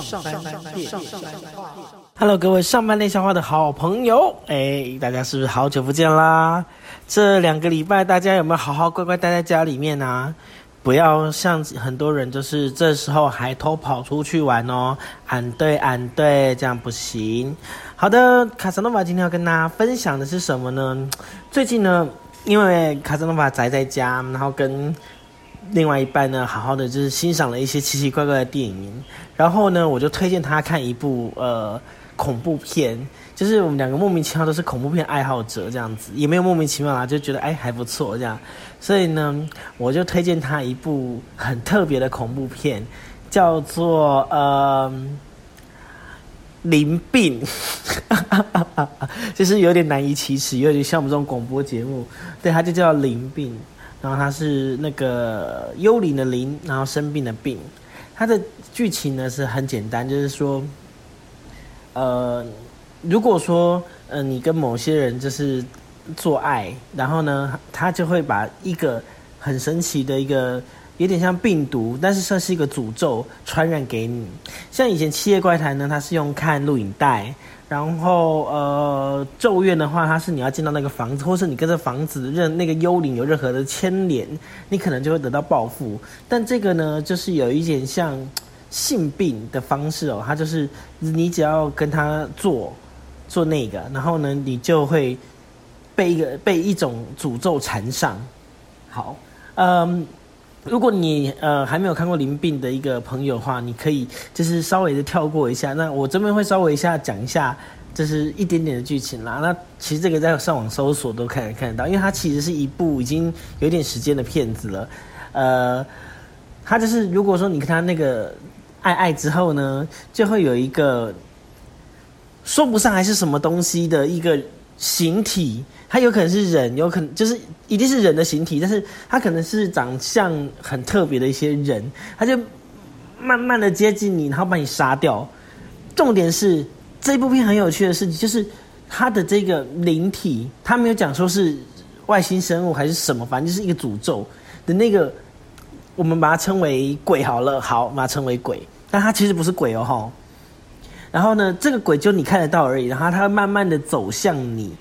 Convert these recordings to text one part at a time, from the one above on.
上班电话，Hello，各位上班练笑话的好朋友，哎，大家是不是好久不见啦？这两个礼拜大家有没有好好乖乖待在家里面啊？不要像很多人，就是这时候还偷跑出去玩哦。俺对俺对，这样不行。好的，卡萨诺瓦今天要跟大家分享的是什么呢？最近呢，因为卡萨诺瓦宅在家，然后跟。另外一半呢，好好的就是欣赏了一些奇奇怪怪的电影，然后呢，我就推荐他看一部呃恐怖片，就是我们两个莫名其妙都是恐怖片爱好者这样子，也没有莫名其妙啦，就觉得哎还不错这样，所以呢，我就推荐他一部很特别的恐怖片，叫做呃灵病，就是有点难以启齿，有点像我们这种广播节目，对，它就叫灵病。然后它是那个幽灵的灵，然后生病的病。它的剧情呢是很简单，就是说，呃，如果说呃你跟某些人就是做爱，然后呢，他就会把一个很神奇的一个有点像病毒，但是算是一个诅咒传染给你。像以前《七夜怪谈》呢，它是用看录影带。然后，呃，咒怨的话，它是你要进到那个房子，或是你跟这房子任那个幽灵有任何的牵连，你可能就会得到报复。但这个呢，就是有一点像性病的方式哦，它就是你只要跟他做做那个，然后呢，你就会被一个被一种诅咒缠上。好，嗯。如果你呃还没有看过《灵病》的一个朋友的话，你可以就是稍微的跳过一下。那我这边会稍微一下讲一下，就是一点点的剧情啦。那其实这个在上网搜索都看看得到，因为它其实是一部已经有点时间的片子了。呃，它就是如果说你跟他那个爱爱之后呢，就会有一个说不上还是什么东西的一个。形体，它有可能是人，有可能就是一定是人的形体，但是它可能是长相很特别的一些人，他就慢慢的接近你，然后把你杀掉。重点是这部片很有趣的事情，就是它的这个灵体，它没有讲说是外星生物还是什么，反正就是一个诅咒的那个，我们把它称为鬼好了，好把它称为鬼，但它其实不是鬼哦，哈。然后呢，这个鬼就你看得到而已，然后它慢慢的走向你，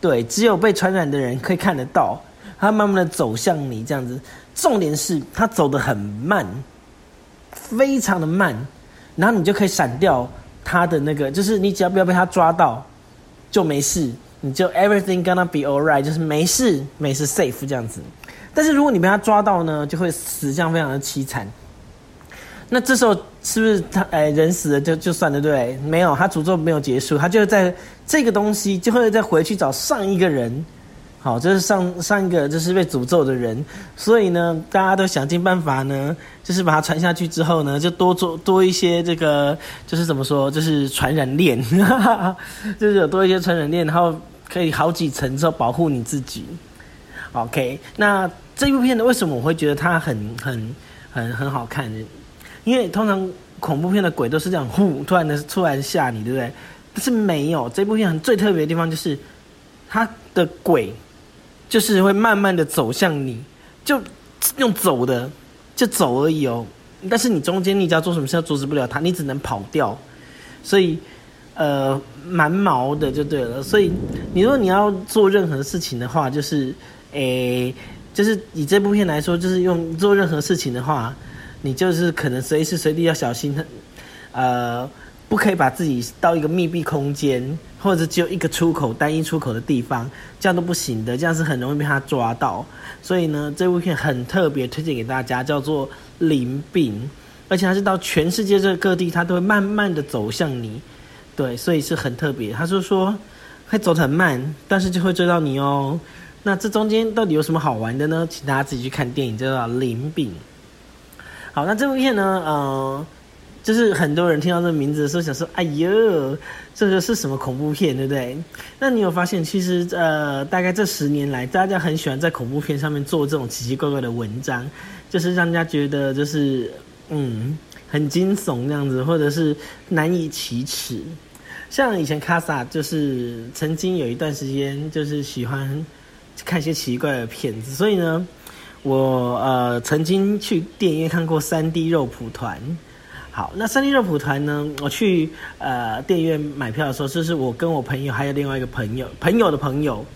对，只有被传染的人可以看得到，它慢慢的走向你这样子。重点是它走得很慢，非常的慢，然后你就可以闪掉它的那个，就是你只要不要被它抓到，就没事，你就 everything gonna be alright，就是没事，没事 safe 这样子。但是如果你被它抓到呢，就会死相非常的凄惨。那这时候是不是他哎人死了就就算了对？没有，他诅咒没有结束，他就在这个东西就会再回去找上一个人，好，就是上上一个就是被诅咒的人，所以呢，大家都想尽办法呢，就是把它传下去之后呢，就多做多一些这个，就是怎么说，就是传染链，就是有多一些传染链，然后可以好几层之后保护你自己。OK，那这部片呢，为什么我会觉得它很很很很好看？因为通常恐怖片的鬼都是这样，呼，突然的出来吓你，对不对？但是没有这部片很最特别的地方就是，它的鬼就是会慢慢的走向你，就用走的，就走而已哦。但是你中间你只要做什么事，要阻止不了他，你只能跑掉。所以，呃，蛮毛的就对了。所以，你如果你要做任何事情的话，就是，诶，就是以这部片来说，就是用做任何事情的话。你就是可能随时随地要小心，呃，不可以把自己到一个密闭空间，或者只有一个出口、单一出口的地方，这样都不行的，这样是很容易被他抓到。所以呢，这部片很特别，推荐给大家，叫做《灵病》，而且它是到全世界这各地，它都会慢慢的走向你，对，所以是很特别。他就说会走得很慢，但是就会追到你哦。那这中间到底有什么好玩的呢？请大家自己去看电影，叫做《灵病》。好，那这部片呢？呃，就是很多人听到这个名字的时候，想说：“哎呦，这个是什么恐怖片，对不对？”那你有发现，其实呃，大概这十年来，大家很喜欢在恐怖片上面做这种奇奇怪怪的文章，就是让人家觉得就是嗯，很惊悚那样子，或者是难以启齿。像以前卡萨就是曾经有一段时间，就是喜欢看一些奇怪的片子，所以呢。我呃曾经去电影院看过三 D 肉蒲团，好，那三 D 肉蒲团呢？我去呃电影院买票的时候，就是我跟我朋友还有另外一个朋友，朋友的朋友，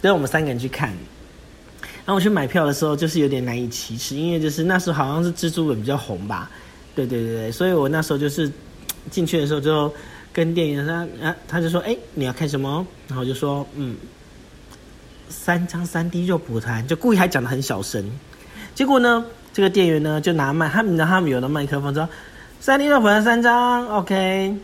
跟我们三个人去看。然后我去买票的时候，就是有点难以启齿，因为就是那时候好像是蜘蛛人比较红吧，对对对对，所以我那时候就是进去的时候就跟店员说，啊，他就说，哎，你要看什么？然后我就说，嗯，三张三 D 肉蒲团，就故意还讲的很小声。结果呢，这个店员呢就拿麦，他们他们有的麦克风说。三 D 肉蒲团三张，OK，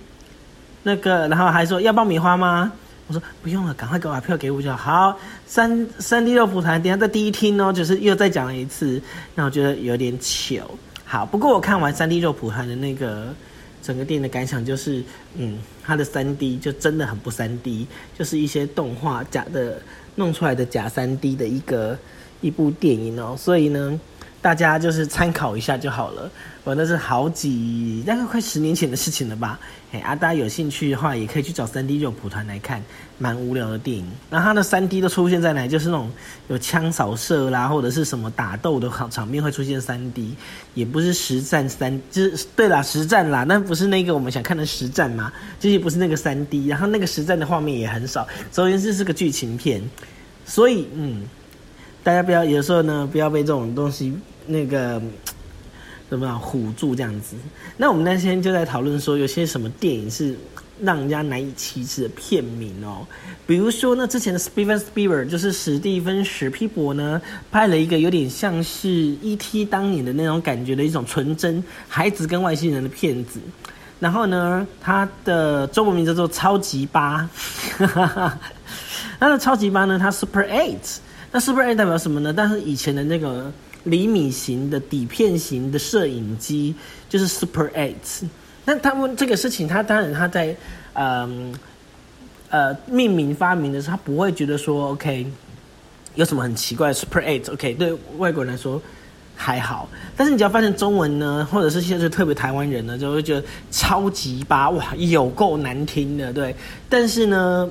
那个，然后还说要爆米花吗？我说不用了，赶快给我把票给我就好。三三 D 肉蒲团，等下在第一厅哦，就是又再讲了一次，那我觉得有点糗。好，不过我看完三 D 肉蒲团的那个整个电影的感想就是，嗯，它的三 D 就真的很不三 D，就是一些动画假的弄出来的假三 D 的一个一部电影哦，所以呢。大家就是参考一下就好了。我那是好几大概快十年前的事情了吧？哎啊，大家有兴趣的话，也可以去找三 D 肉蒲团来看，蛮无聊的电影。然后它的三 D 都出现在哪？就是那种有枪扫射啦，或者是什么打斗的场场面会出现三 D，也不是实战三，就是对啦，实战啦，但不是那个我们想看的实战嘛，就是不是那个三 D。然后那个实战的画面也很少，首先这是个剧情片，所以嗯，大家不要有时候呢，不要被这种东西。那个怎么样唬住这样子？那我们那天就在讨论说，有些什么电影是让人家难以启齿的片名哦。比如说，那之前的 Steven Spielberg 就是史蒂芬史皮伯呢，拍了一个有点像是 E.T. 当年的那种感觉的一种纯真孩子跟外星人的片子。然后呢，它的中文名叫做《超级八》。那的超级八呢，它 Super Eight。那 Super Eight 代表什么呢？但是以前的那个。厘米型的底片型的摄影机就是 Super Eight，那他们这个事情，他当然他在嗯呃命名发明的时候，他不会觉得说 OK 有什么很奇怪 Super Eight，OK 对外国人来说还好，但是你只要发现中文呢，或者是现在特别台湾人呢，就会觉得超级八哇有够难听的，对，但是呢。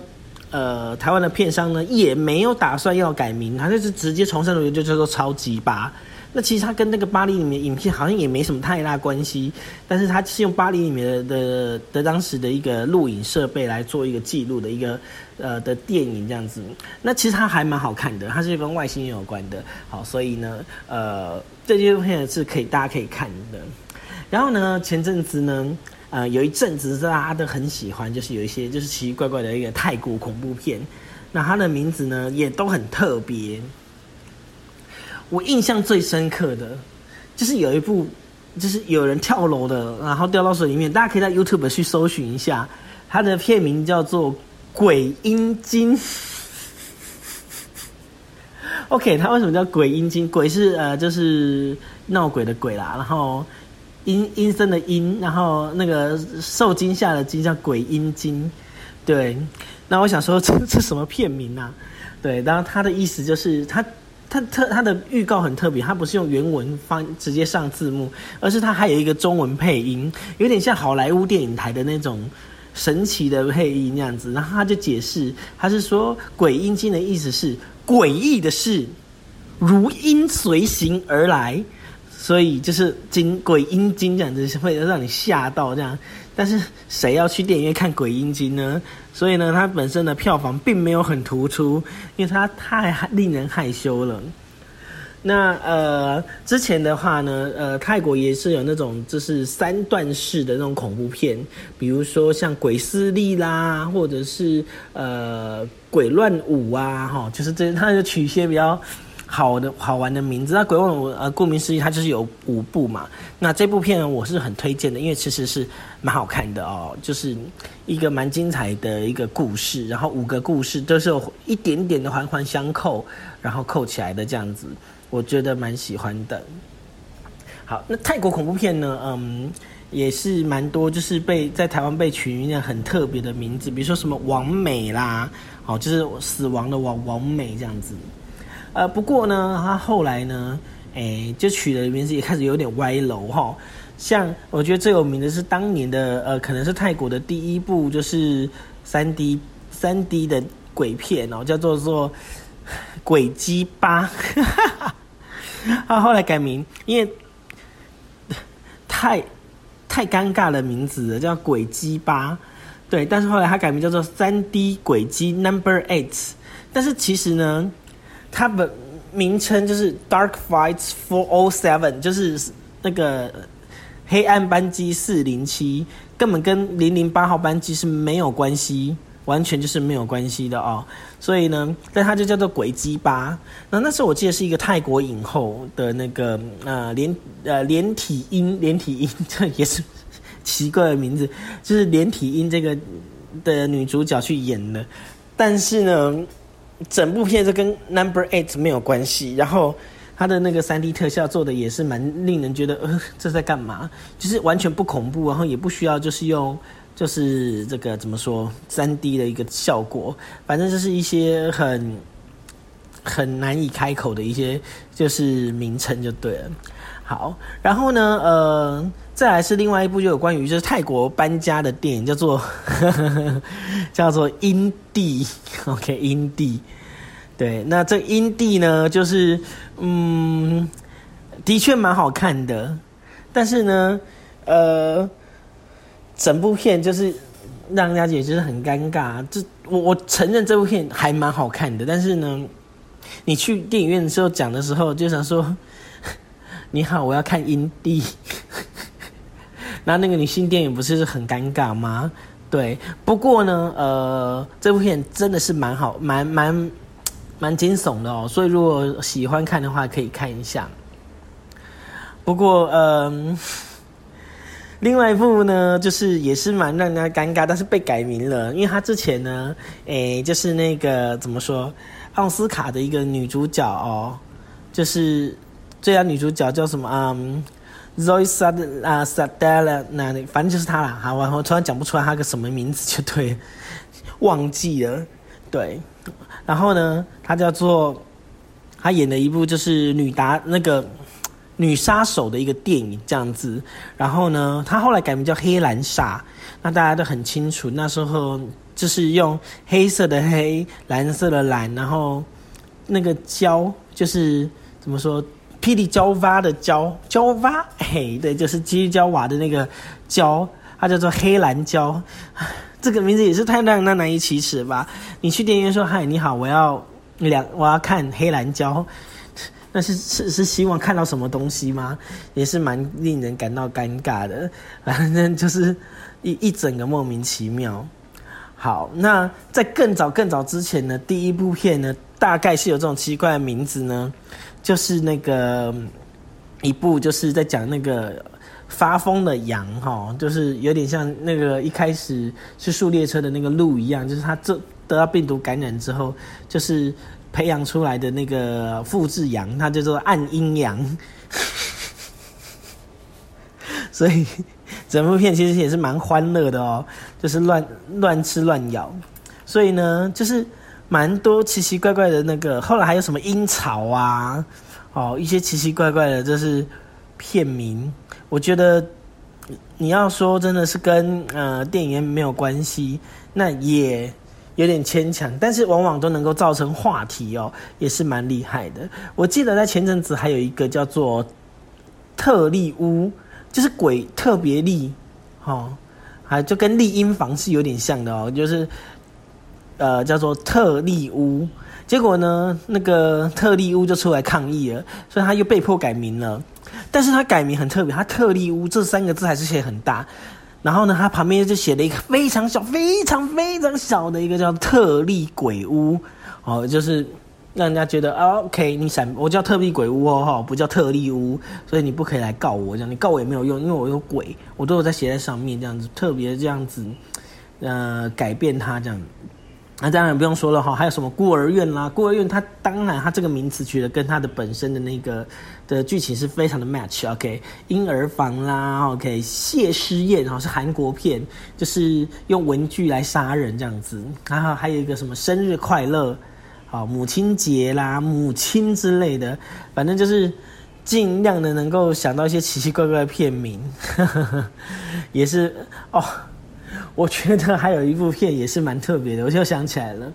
呃，台湾的片商呢也没有打算要改名，他就是直接重生的就叫做超级八。那其实它跟那个巴黎里面影片好像也没什么太大关系，但是它是用巴黎里面的的当时的一个录影设备来做一个记录的一个呃的电影这样子。那其实它还蛮好看的，它是跟外星人有关的。好，所以呢，呃，这些片是可以大家可以看的。然后呢，前阵子呢。呃，有一阵子大家都很喜欢，就是有一些就是奇奇怪怪的一个泰国恐怖片，那它的名字呢也都很特别。我印象最深刻的，就是有一部，就是有人跳楼的，然后掉到水里面，大家可以在 YouTube 去搜寻一下，它的片名叫做《鬼阴经》。OK，它为什么叫鬼阴经？鬼是呃，就是闹鬼的鬼啦，然后。阴阴森的阴，然后那个受惊吓的惊叫鬼阴惊，对。那我想说，这这什么片名啊？对，然后他的意思就是，他他特他的预告很特别，他不是用原文翻直接上字幕，而是他还有一个中文配音，有点像好莱坞电影台的那种神奇的配音那样子。然后他就解释，他是说鬼阴惊的意思是诡异的事，如阴随行而来。所以就是惊鬼阴经这样子会让你吓到这样，但是谁要去电影院看鬼阴经呢？所以呢，它本身的票房并没有很突出，因为它太令人害羞了。那呃，之前的话呢，呃，泰国也是有那种就是三段式的那种恐怖片，比如说像鬼势力啦，或者是呃鬼乱舞啊，哈，就是这它就取一些比较。好的好玩的名字，那《鬼问》呃，顾名思义，它就是有五部嘛。那这部片我是很推荐的，因为其实是蛮好看的哦，就是一个蛮精彩的一个故事。然后五个故事都是有一点点的环环相扣，然后扣起来的这样子，我觉得蛮喜欢的。好，那泰国恐怖片呢，嗯，也是蛮多，就是被在台湾被取一个很特别的名字，比如说什么王美啦，哦，就是死亡的王王美这样子。呃，不过呢，他后来呢，哎，就取的名字也开始有点歪楼哈。像我觉得最有名的是当年的呃，可能是泰国的第一部就是三 D 三 D 的鬼片哦，叫做做鬼鸡八。他后来改名，因为太太尴尬的名字了，叫鬼鸡八。对，但是后来他改名叫做三 D 鬼机 Number Eight。但是其实呢，它的名称就是 Dark Flights Four O Seven，就是那个黑暗班机四零七，根本跟零零八号班机是没有关系，完全就是没有关系的哦。所以呢，但它就叫做鬼机八。那那时候我记得是一个泰国影后的那个呃连呃连体婴连体婴，这也是奇怪的名字，就是连体婴这个的女主角去演的，但是呢。整部片子跟 Number Eight 没有关系，然后它的那个三 D 特效做的也是蛮令人觉得，呃，这在干嘛？就是完全不恐怖，然后也不需要就是用就是这个怎么说三 D 的一个效果，反正就是一些很很难以开口的一些就是名称就对了。好，然后呢，呃。再来是另外一部就有关于就是泰国搬家的电影，叫做 叫做《阴地》，OK，《阴地》。对，那这《阴地》呢，就是嗯，的确蛮好看的，但是呢，呃，整部片就是让人家觉得很尴尬。这我我承认这部片还蛮好看的，但是呢，你去电影院的时候讲的时候，就想说你好，我要看《阴蒂》。那那个女性电影不是很尴尬吗？对，不过呢，呃，这部片真的是蛮好，蛮蛮蛮惊悚的哦。所以如果喜欢看的话，可以看一下。不过，嗯，另外一部呢，就是也是蛮让人家尴尬，但是被改名了，因为他之前呢，诶，就是那个怎么说，奥斯卡的一个女主角哦，就是最佳女主角叫什么啊？Zoe Sad 啊 s a d e l a 那，反正就是她啦。好，我我突然讲不出来她个什么名字，就对，忘记了。对，然后呢，她叫做她演的一部就是女达那个女杀手的一个电影这样子。然后呢，她后来改名叫黑蓝煞。那大家都很清楚，那时候就是用黑色的黑，蓝色的蓝，然后那个胶就是怎么说？霹雳胶蛙的胶胶蛙，嘿，对，就是霹雳胶瓦的那个胶，它叫做黑蓝胶，这个名字也是太让人难以启齿吧？你去电影院说嗨，你好，我要两，我要看黑蓝胶，那是是是希望看到什么东西吗？也是蛮令人感到尴尬的，反正就是一一整个莫名其妙。好，那在更早更早之前呢，第一部片呢，大概是有这种奇怪的名字呢。就是那个一部，就是在讲那个发疯的羊哈，就是有点像那个一开始是速列车的那个鹿一样，就是它这得到病毒感染之后，就是培养出来的那个复制羊，它叫做暗阴阳。所以整部片其实也是蛮欢乐的哦，就是乱乱吃乱咬，所以呢，就是。蛮多奇奇怪怪的那个，后来还有什么阴草啊，哦，一些奇奇怪怪的，就是片名。我觉得你要说真的是跟呃电影院没有关系，那也有点牵强。但是往往都能够造成话题哦，也是蛮厉害的。我记得在前阵子还有一个叫做特利屋，就是鬼特别利，哦，还就跟丽婴房是有点像的哦，就是。呃，叫做特利屋，结果呢，那个特利屋就出来抗议了，所以他又被迫改名了。但是他改名很特别，他特利屋这三个字还是写很大，然后呢，他旁边就写了一个非常小、非常非常小的一个叫特利鬼屋，哦，就是让人家觉得啊，OK，你闪，我叫特利鬼屋哦，哈，不叫特利屋，所以你不可以来告我，这样你告我也没有用，因为我有鬼，我都有在写在上面，这样子特别这样子，呃，改变它这样。那当然不用说了哈，还有什么孤儿院啦？孤儿院它当然它这个名词取得跟它的本身的那个的剧情是非常的 match。OK，婴儿房啦，OK，谢师宴哈是韩国片，就是用文具来杀人这样子。然后还有一个什么生日快乐，好母亲节啦，母亲之类的，反正就是尽量的能够想到一些奇奇怪怪的片名，也是哦。我觉得还有一部片也是蛮特别的，我就想起来了。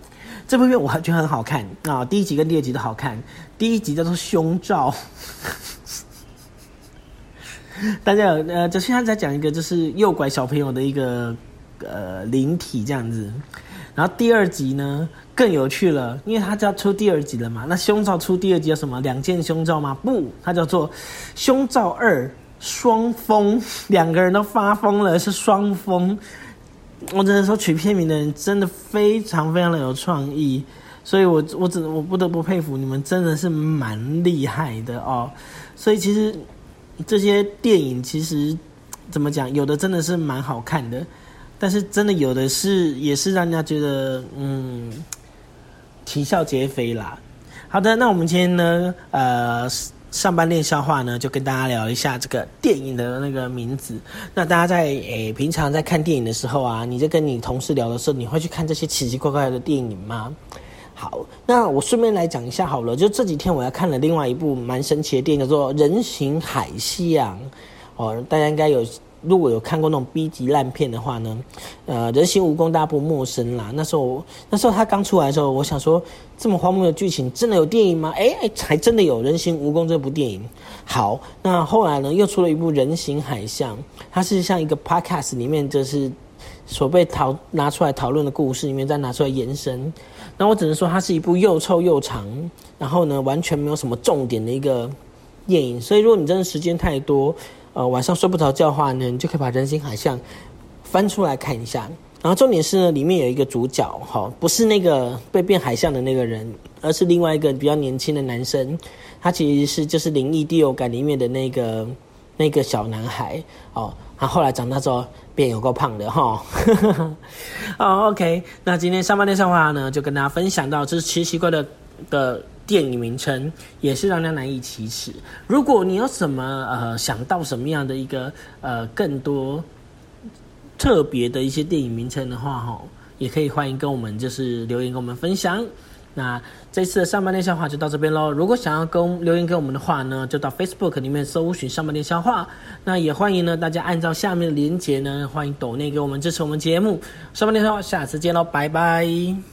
这部片我还觉得很好看啊，第一集跟第二集都好看。第一集叫做《胸罩》，大家有呃，就现在在讲一个就是诱拐小朋友的一个呃灵体这样子。然后第二集呢更有趣了，因为他就要出第二集了嘛。那胸罩出第二集叫什么？两件胸罩吗？不，它叫做胸罩二双峰，两个人都发疯了，是双峰。我只能说取片名的人真的非常非常的有创意，所以我我只我不得不佩服你们，真的是蛮厉害的哦。所以其实这些电影其实怎么讲，有的真的是蛮好看的。但是真的有的是，也是让人家觉得嗯，啼笑皆非啦。好的，那我们今天呢，呃，上班练笑话呢，就跟大家聊一下这个电影的那个名字。那大家在诶平常在看电影的时候啊，你在跟你同事聊的时候，你会去看这些奇奇怪怪的电影吗？好，那我顺便来讲一下好了，就这几天我要看了另外一部蛮神奇的电影，叫做《人形海象》哦，大家应该有。如果有看过那种 B 级烂片的话呢，呃，人形蜈蚣大家不陌生啦。那时候，那时候他刚出来的时候，我想说，这么荒谬的剧情，真的有电影吗？哎哎，还真的有人形蜈蚣这部电影。好，那后来呢，又出了一部人形海象，它是像一个 podcast 里面就是所被讨拿出来讨论的故事里面再拿出来延伸。那我只能说，它是一部又臭又长，然后呢，完全没有什么重点的一个电影。所以，如果你真的时间太多，呃，晚上睡不着觉的话呢，你就可以把《人形海象》翻出来看一下。然后重点是呢，里面有一个主角，哈，不是那个被变海象的那个人，而是另外一个比较年轻的男生。他其实是就是《灵异第六感》里面的那个那个小男孩哦。他后来长大之后变有够胖的哈。哦，OK，那今天上半天上话呢，就跟大家分享到这是奇奇怪的的。电影名称也是让人难以启齿。如果你有什么呃想到什么样的一个呃更多特别的一些电影名称的话，哈，也可以欢迎跟我们就是留言跟我们分享。那这次的上半天笑话就到这边喽。如果想要跟留言给我们的话呢，就到 Facebook 里面搜寻上半天笑话。那也欢迎呢大家按照下面的连接呢，欢迎抖内给我们支持我们节目。上半天笑话，下次见喽，拜拜。